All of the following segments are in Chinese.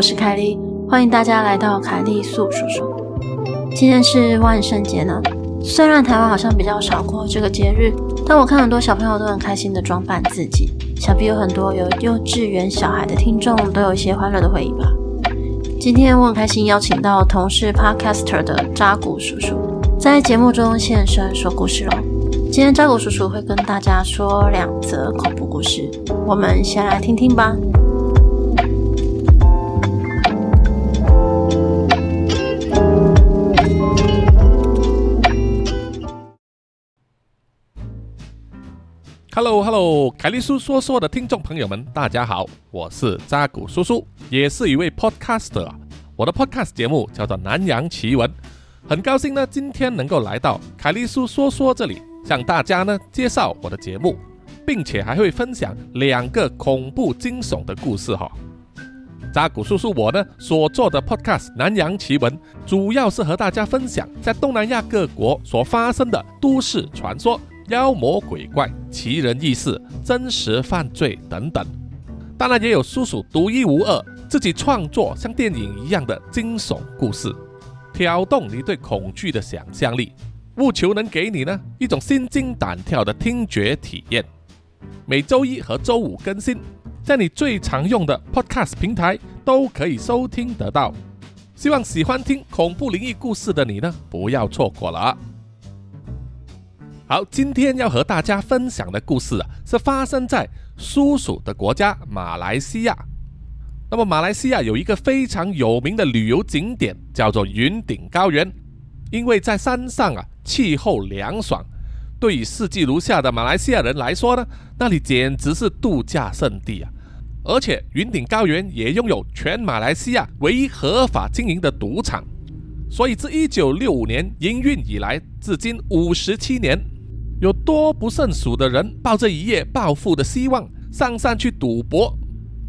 我是凯莉，欢迎大家来到凯莉素叔叔。今天是万圣节呢，虽然台湾好像比较少过这个节日，但我看很多小朋友都很开心的装扮自己，想必有很多有幼稚园小孩的听众都有一些欢乐的回忆吧。今天我很开心邀请到同事 Podcaster 的扎古叔叔，在节目中现身说故事喽。今天扎古叔叔会跟大家说两则恐怖故事，我们先来听听吧。Hello，Hello，凯莉粟说说的听众朋友们，大家好，我是扎古叔叔，也是一位 Podcaster。我的 Podcast 节目叫做《南洋奇闻》，很高兴呢，今天能够来到凯利叔说说这里，向大家呢介绍我的节目，并且还会分享两个恐怖惊悚的故事哈。扎古叔叔我呢所做的 Podcast《南洋奇闻》，主要是和大家分享在东南亚各国所发生的都市传说。妖魔鬼怪、奇人异事、真实犯罪等等，当然也有叔叔独一无二自己创作像电影一样的惊悚故事，挑动你对恐惧的想象力，务求能给你呢一种心惊胆跳的听觉体验。每周一和周五更新，在你最常用的 Podcast 平台都可以收听得到。希望喜欢听恐怖灵异故事的你呢，不要错过了。好，今天要和大家分享的故事啊，是发生在叔叔的国家马来西亚。那么，马来西亚有一个非常有名的旅游景点，叫做云顶高原。因为在山上啊，气候凉爽，对于四季如夏的马来西亚人来说呢，那里简直是度假胜地啊。而且，云顶高原也拥有全马来西亚唯一合法经营的赌场，所以自一九六五年营运以来，至今五十七年。有多不胜数的人抱着一夜暴富的希望上山去赌博，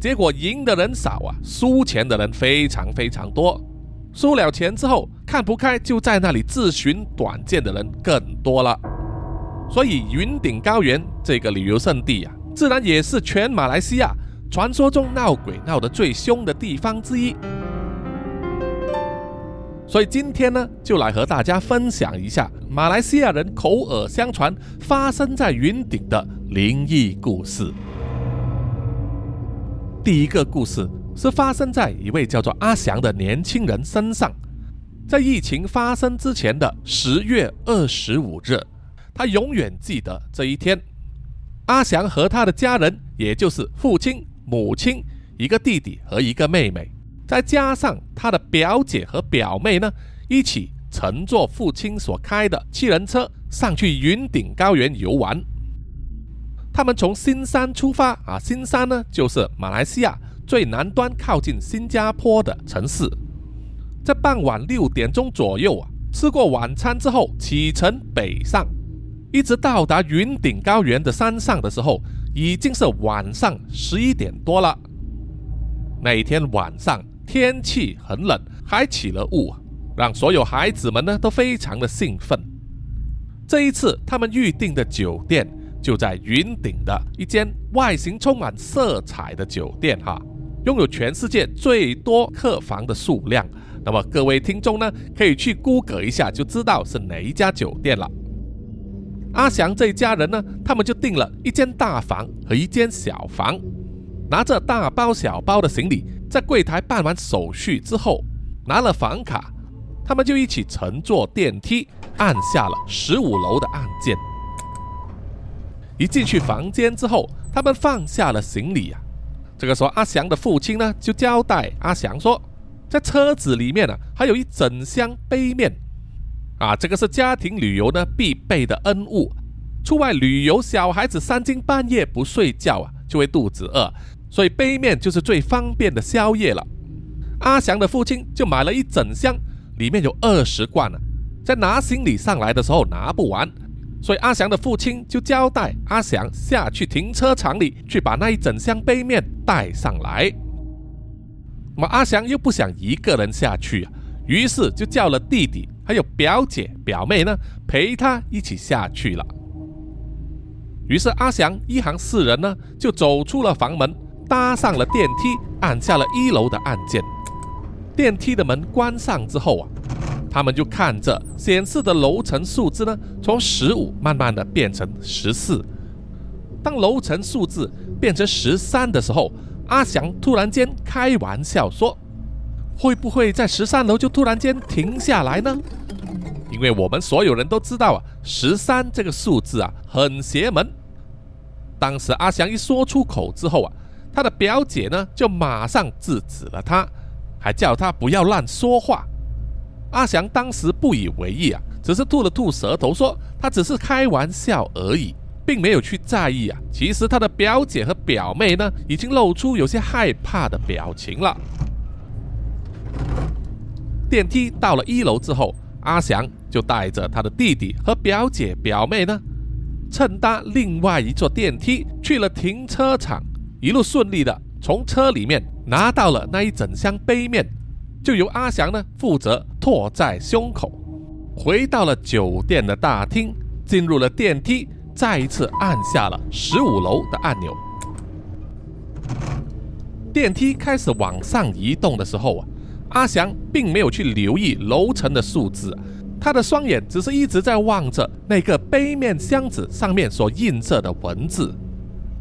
结果赢的人少啊，输钱的人非常非常多。输了钱之后看不开，就在那里自寻短见的人更多了。所以云顶高原这个旅游胜地啊，自然也是全马来西亚传说中闹鬼闹得最凶的地方之一。所以今天呢，就来和大家分享一下马来西亚人口耳相传发生在云顶的灵异故事。第一个故事是发生在一位叫做阿祥的年轻人身上，在疫情发生之前的十月二十五日，他永远记得这一天。阿祥和他的家人，也就是父亲、母亲、一个弟弟和一个妹妹。再加上他的表姐和表妹呢，一起乘坐父亲所开的七人车上去云顶高原游玩。他们从新山出发啊，新山呢就是马来西亚最南端靠近新加坡的城市。在傍晚六点钟左右啊，吃过晚餐之后启程北上，一直到达云顶高原的山上的时候，已经是晚上十一点多了。那一天晚上。天气很冷，还起了雾，让所有孩子们呢都非常的兴奋。这一次，他们预定的酒店就在云顶的一间外形充满色彩的酒店，哈，拥有全世界最多客房的数量。那么各位听众呢，可以去 Google 一下，就知道是哪一家酒店了。阿祥这一家人呢，他们就订了一间大房和一间小房，拿着大包小包的行李。在柜台办完手续之后，拿了房卡，他们就一起乘坐电梯，按下了十五楼的按键。一进去房间之后，他们放下了行李啊。这个时候，阿祥的父亲呢就交代阿祥说，在车子里面呢还有一整箱杯面，啊，这个是家庭旅游呢必备的恩物。出外旅游，小孩子三更半夜不睡觉啊，就会肚子饿。所以杯面就是最方便的宵夜了。阿祥的父亲就买了一整箱，里面有二十罐呢。在拿行李上来的时候拿不完，所以阿祥的父亲就交代阿祥下去停车场里去把那一整箱杯面带上来。那么阿祥又不想一个人下去啊，于是就叫了弟弟还有表姐表妹呢陪他一起下去了。于是阿祥一行四人呢就走出了房门。搭上了电梯，按下了一楼的按键，电梯的门关上之后啊，他们就看着显示的楼层数字呢，从十五慢慢的变成十四。当楼层数字变成十三的时候，阿祥突然间开玩笑说：“会不会在十三楼就突然间停下来呢？”因为我们所有人都知道啊，十三这个数字啊很邪门。当时阿祥一说出口之后啊，他的表姐呢就马上制止了他，还叫他不要乱说话。阿祥当时不以为意啊，只是吐了吐舌头说他只是开玩笑而已，并没有去在意啊。其实他的表姐和表妹呢已经露出有些害怕的表情了。电梯到了一楼之后，阿祥就带着他的弟弟和表姐表妹呢。乘搭另外一座电梯去了停车场，一路顺利的从车里面拿到了那一整箱杯面，就由阿祥呢负责托在胸口，回到了酒店的大厅，进入了电梯，再一次按下了十五楼的按钮。电梯开始往上移动的时候啊，阿祥并没有去留意楼层的数字。他的双眼只是一直在望着那个杯面箱子上面所印着的文字，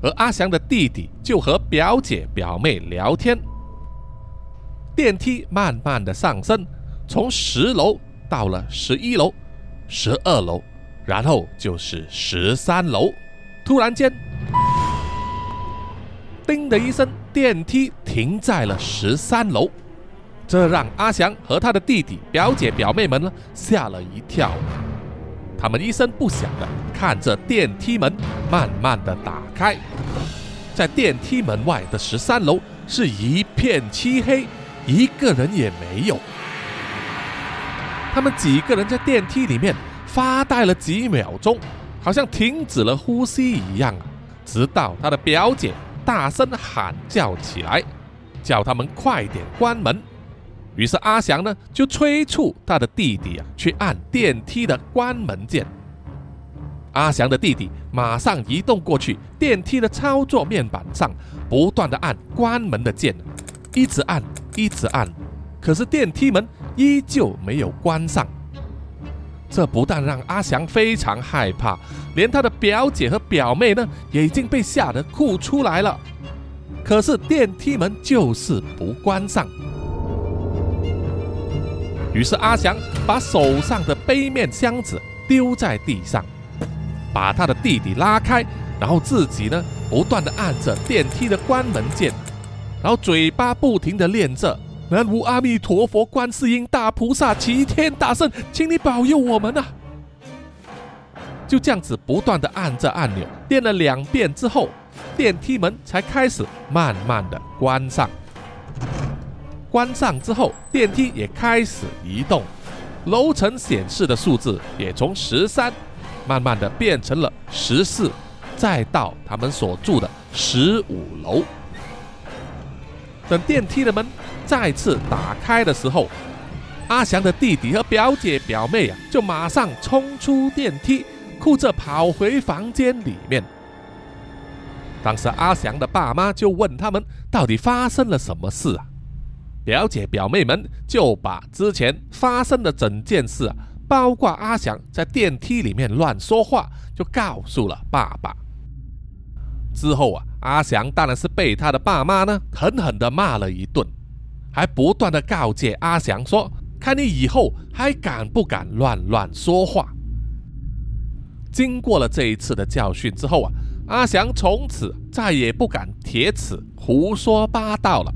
而阿祥的弟弟就和表姐表妹聊天。电梯慢慢的上升，从十楼到了十一楼、十二楼，然后就是十三楼。突然间，叮的一声，电梯停在了十三楼。这让阿祥和他的弟弟、表姐、表妹们呢吓了一跳，他们一声不响的看着电梯门慢慢的打开，在电梯门外的十三楼是一片漆黑，一个人也没有。他们几个人在电梯里面发呆了几秒钟，好像停止了呼吸一样，直到他的表姐大声喊叫起来，叫他们快点关门。于是阿祥呢就催促他的弟弟啊去按电梯的关门键。阿祥的弟弟马上移动过去，电梯的操作面板上不断的按关门的键，一直按，一直按，可是电梯门依旧没有关上。这不但让阿祥非常害怕，连他的表姐和表妹呢也已经被吓得哭出来了。可是电梯门就是不关上。于是阿祥把手上的杯面箱子丢在地上，把他的弟弟拉开，然后自己呢不断的按着电梯的关门键，然后嘴巴不停的念着“南无阿弥陀佛，观世音大菩萨，齐天大圣，请你保佑我们啊！”就这样子不断的按着按钮，念了两遍之后，电梯门才开始慢慢的关上。关上之后，电梯也开始移动，楼层显示的数字也从十三慢慢的变成了十四，再到他们所住的十五楼。等电梯的门再次打开的时候，阿祥的弟弟和表姐表妹啊，就马上冲出电梯，哭着跑回房间里面。当时阿祥的爸妈就问他们，到底发生了什么事啊？表姐表妹们就把之前发生的整件事，包括阿祥在电梯里面乱说话，就告诉了爸爸。之后啊，阿祥当然是被他的爸妈呢狠狠地骂了一顿，还不断地告诫阿祥说：“看你以后还敢不敢乱乱说话。”经过了这一次的教训之后啊，阿祥从此再也不敢铁齿胡说八道了。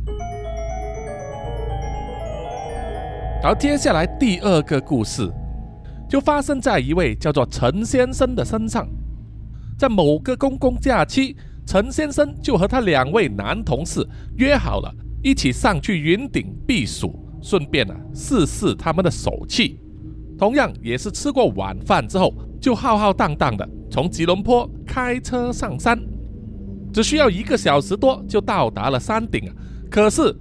而接下来第二个故事，就发生在一位叫做陈先生的身上。在某个公共假期，陈先生就和他两位男同事约好了，一起上去云顶避暑，顺便呢试试他们的手气。同样也是吃过晚饭之后，就浩浩荡荡的从吉隆坡开车上山，只需要一个小时多就到达了山顶啊。可是，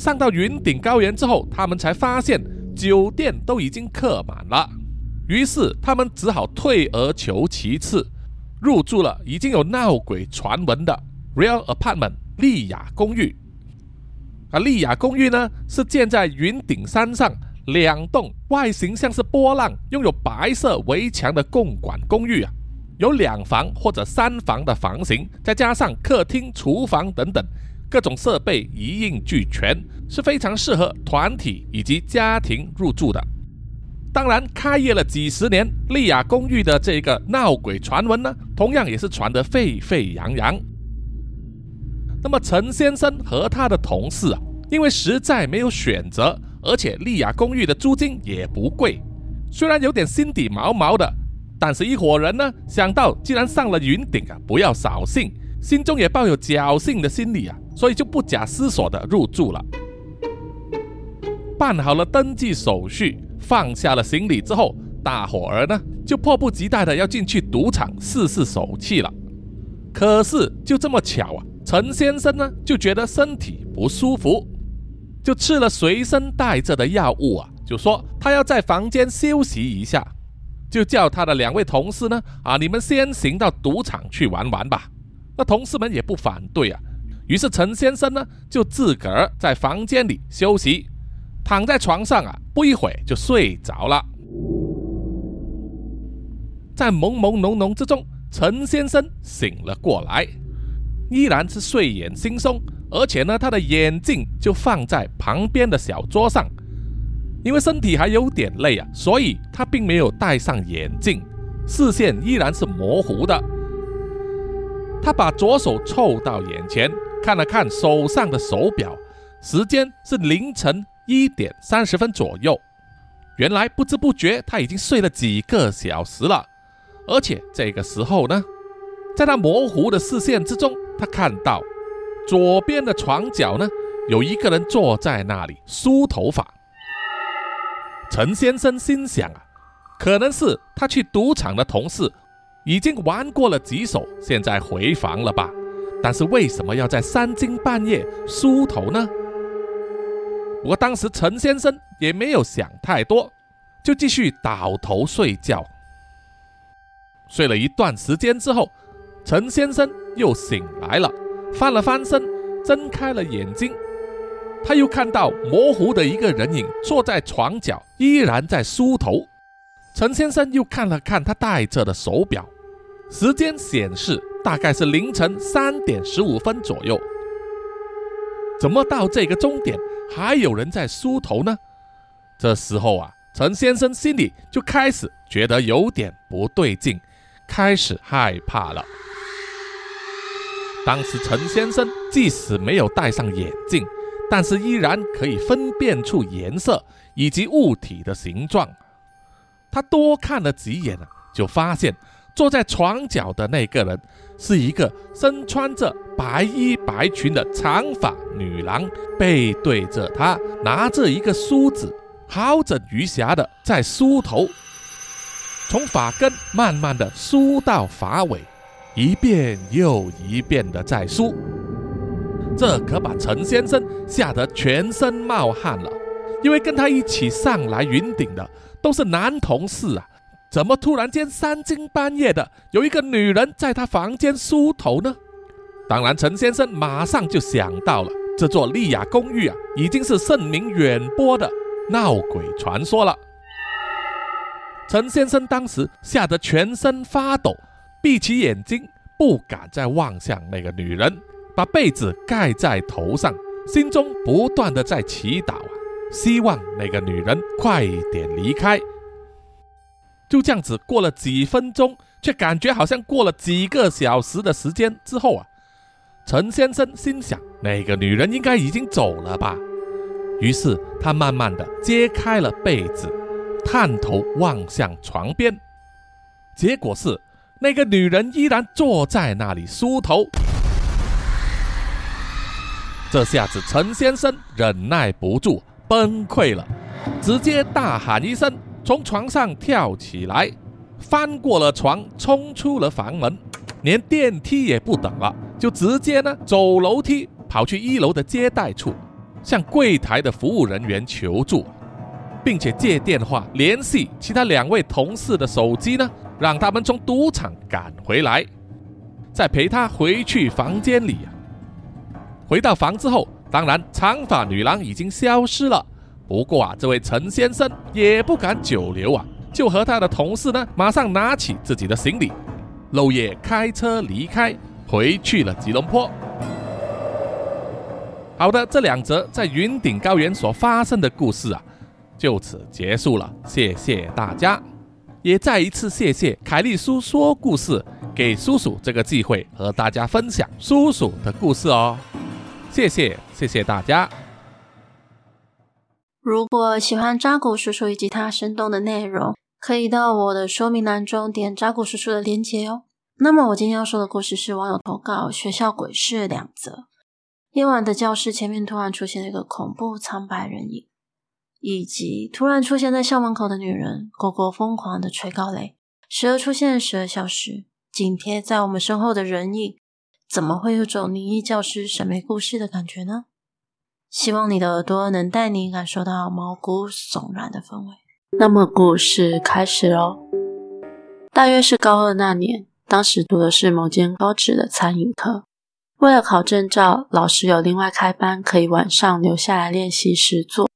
上到云顶高原之后，他们才发现酒店都已经客满了，于是他们只好退而求其次，入住了已经有闹鬼传闻的 Real Apartment 丽雅公寓。啊，丽雅公寓呢是建在云顶山上，两栋外形像是波浪、拥有白色围墙的共管公寓啊，有两房或者三房的房型，再加上客厅、厨房等等。各种设备一应俱全，是非常适合团体以及家庭入住的。当然，开业了几十年，丽雅公寓的这个闹鬼传闻呢，同样也是传得沸沸扬扬。那么陈先生和他的同事啊，因为实在没有选择，而且丽雅公寓的租金也不贵，虽然有点心底毛毛的，但是一伙人呢，想到既然上了云顶啊，不要扫兴，心中也抱有侥幸的心理啊，所以就不假思索的入住了。办好了登记手续。放下了行李之后，大伙儿呢就迫不及待的要进去赌场试试手气了。可是就这么巧啊，陈先生呢就觉得身体不舒服，就吃了随身带着的药物啊，就说他要在房间休息一下，就叫他的两位同事呢啊，你们先行到赌场去玩玩吧。那同事们也不反对啊，于是陈先生呢就自个儿在房间里休息。躺在床上啊，不一会就睡着了。在朦朦胧胧之中，陈先生醒了过来，依然是睡眼惺忪，而且呢，他的眼镜就放在旁边的小桌上。因为身体还有点累啊，所以他并没有戴上眼镜，视线依然是模糊的。他把左手凑到眼前，看了看手上的手表，时间是凌晨。一点三十分左右，原来不知不觉他已经睡了几个小时了，而且这个时候呢，在他模糊的视线之中，他看到左边的床角呢有一个人坐在那里梳头发。陈先生心想啊，可能是他去赌场的同事已经玩过了几手，现在回房了吧？但是为什么要在三更半夜梳头呢？不过当时陈先生也没有想太多，就继续倒头睡觉。睡了一段时间之后，陈先生又醒来了，翻了翻身，睁开了眼睛，他又看到模糊的一个人影坐在床角，依然在梳头。陈先生又看了看他戴着的手表，时间显示大概是凌晨三点十五分左右。怎么到这个终点还有人在梳头呢？这时候啊，陈先生心里就开始觉得有点不对劲，开始害怕了。当时陈先生即使没有戴上眼镜，但是依然可以分辨出颜色以及物体的形状。他多看了几眼啊，就发现坐在床角的那个人。是一个身穿着白衣白裙的长发女郎，背对着他，拿着一个梳子，好整余暇的在梳头，从发根慢慢的梳到发尾，一遍又一遍的在梳。这可把陈先生吓得全身冒汗了，因为跟他一起上来云顶的都是男同事啊。怎么突然间三更半夜的有一个女人在他房间梳头呢？当然，陈先生马上就想到了这座丽雅公寓啊，已经是盛名远播的闹鬼传说了。陈先生当时吓得全身发抖，闭起眼睛，不敢再望向那个女人，把被子盖在头上，心中不断的在祈祷啊，希望那个女人快点离开。就这样子过了几分钟，却感觉好像过了几个小时的时间之后啊，陈先生心想，那个女人应该已经走了吧。于是他慢慢的揭开了被子，探头望向床边，结果是那个女人依然坐在那里梳头。这下子陈先生忍耐不住，崩溃了，直接大喊一声。从床上跳起来，翻过了床，冲出了房门，连电梯也不等了，就直接呢走楼梯跑去一楼的接待处，向柜台的服务人员求助，并且借电话联系其他两位同事的手机呢，让他们从赌场赶回来，再陪他回去房间里。回到房之后，当然，长发女郎已经消失了。不过啊，这位陈先生也不敢久留啊，就和他的同事呢，马上拿起自己的行李，漏夜开车离开，回去了吉隆坡。好的，这两则在云顶高原所发生的故事啊，就此结束了。谢谢大家，也再一次谢谢凯利叔说故事，给叔叔这个机会和大家分享叔叔的故事哦。谢谢，谢谢大家。如果喜欢扎古叔叔以及他生动的内容，可以到我的说明栏中点扎古叔叔的链接哦。那么我今天要说的故事是网友投稿学校鬼事两则。夜晚的教室前面突然出现了一个恐怖苍白人影，以及突然出现在校门口的女人，狗狗疯狂的吹高雷，时而出现，时而消失，紧贴在我们身后的人影，怎么会有种灵异教师审美故事的感觉呢？希望你的耳朵能带你感受到毛骨悚然的氛围。那么故事开始喽。大约是高二那年，当时读的是某间高职的餐饮科。为了考证照，老师有另外开班，可以晚上留下来练习实作。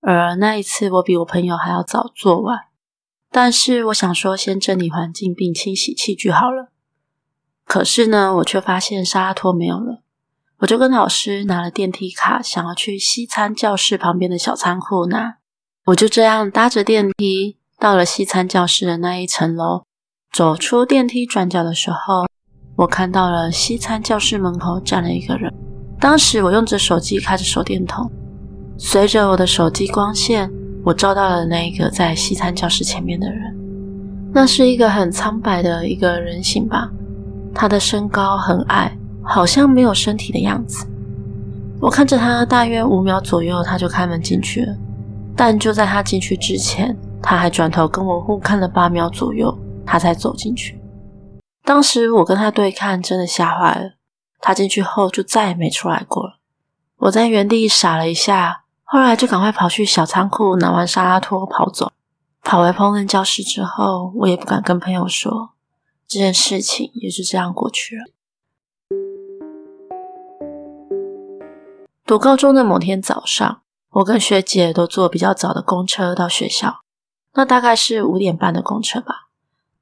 而那一次，我比我朋友还要早做完。但是我想说，先整理环境并清洗器具好了。可是呢，我却发现沙拉托没有了。我就跟老师拿了电梯卡，想要去西餐教室旁边的小仓库拿。我就这样搭着电梯到了西餐教室的那一层楼。走出电梯转角的时候，我看到了西餐教室门口站了一个人。当时我用着手机开着手电筒，随着我的手机光线，我照到了那一个在西餐教室前面的人。那是一个很苍白的一个人形吧，他的身高很矮。好像没有身体的样子。我看着他，大约五秒左右，他就开门进去了。但就在他进去之前，他还转头跟我互看了八秒左右，他才走进去。当时我跟他对看，真的吓坏了。他进去后就再也没出来过了。我在原地傻了一下，后来就赶快跑去小仓库拿完沙拉托跑走。跑回烹饪教室之后，我也不敢跟朋友说，这件事情也就这样过去了。读高中的某天早上，我跟学姐都坐比较早的公车到学校，那大概是五点半的公车吧。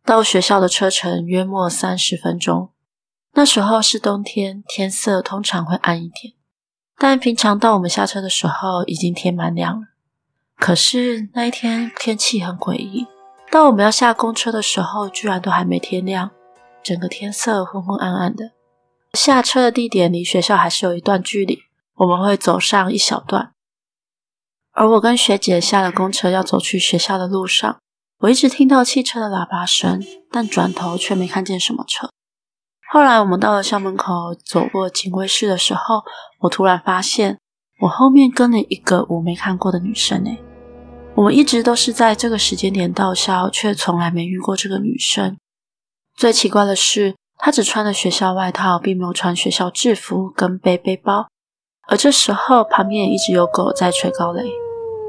到学校的车程约莫三十分钟。那时候是冬天，天色通常会暗一点，但平常到我们下车的时候，已经天蛮亮了。可是那一天天气很诡异，到我们要下公车的时候，居然都还没天亮，整个天色昏昏暗暗的。下车的地点离学校还是有一段距离。我们会走上一小段，而我跟学姐下了公车要走去学校的路上，我一直听到汽车的喇叭声，但转头却没看见什么车。后来我们到了校门口，走过警卫室的时候，我突然发现我后面跟了一个我没看过的女生诶。我们一直都是在这个时间点到校，却从来没遇过这个女生。最奇怪的是，她只穿了学校外套，并没有穿学校制服跟背背包。而这时候，旁边也一直有狗在吹高雷。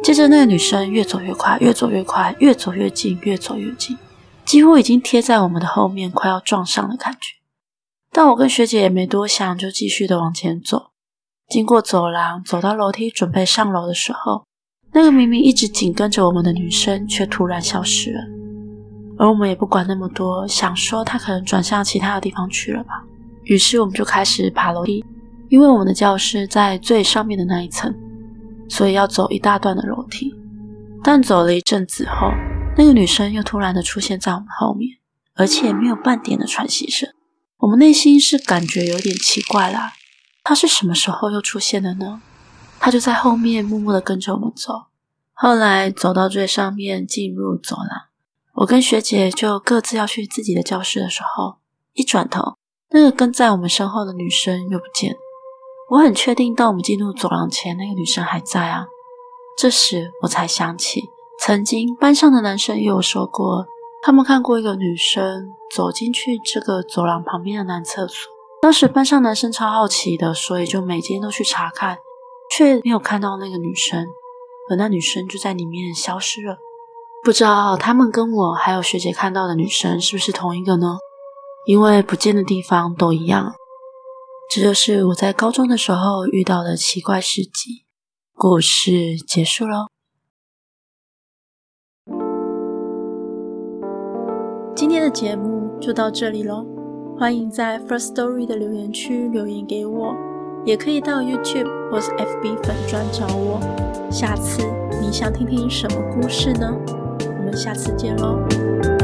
接着，那个女生越走越快，越走越快，越走越近，越走越近，几乎已经贴在我们的后面，快要撞上的感觉。但我跟学姐也没多想，就继续的往前走。经过走廊，走到楼梯，准备上楼的时候，那个明明一直紧跟着我们的女生，却突然消失了。而我们也不管那么多，想说她可能转向其他的地方去了吧。于是，我们就开始爬楼梯。因为我们的教室在最上面的那一层，所以要走一大段的楼梯。但走了一阵子后，那个女生又突然的出现在我们后面，而且没有半点的喘息声。我们内心是感觉有点奇怪啦，她是什么时候又出现的呢？她就在后面默默的跟着我们走。后来走到最上面，进入走廊，我跟学姐就各自要去自己的教室的时候，一转头，那个跟在我们身后的女生又不见了。我很确定，当我们进入走廊前，那个女生还在啊。这时我才想起，曾经班上的男生也有说过，他们看过一个女生走进去这个走廊旁边的男厕所。当时班上男生超好奇的，所以就每天都去查看，却没有看到那个女生，而那女生就在里面消失了。不知道他们跟我还有学姐看到的女生是不是同一个呢？因为不见的地方都一样。这就是我在高中的时候遇到的奇怪事迹。故事结束喽。今天的节目就到这里喽，欢迎在 First Story 的留言区留言给我，也可以到 YouTube 或是 FB 粉专找我。下次你想听听什么故事呢？我们下次见喽。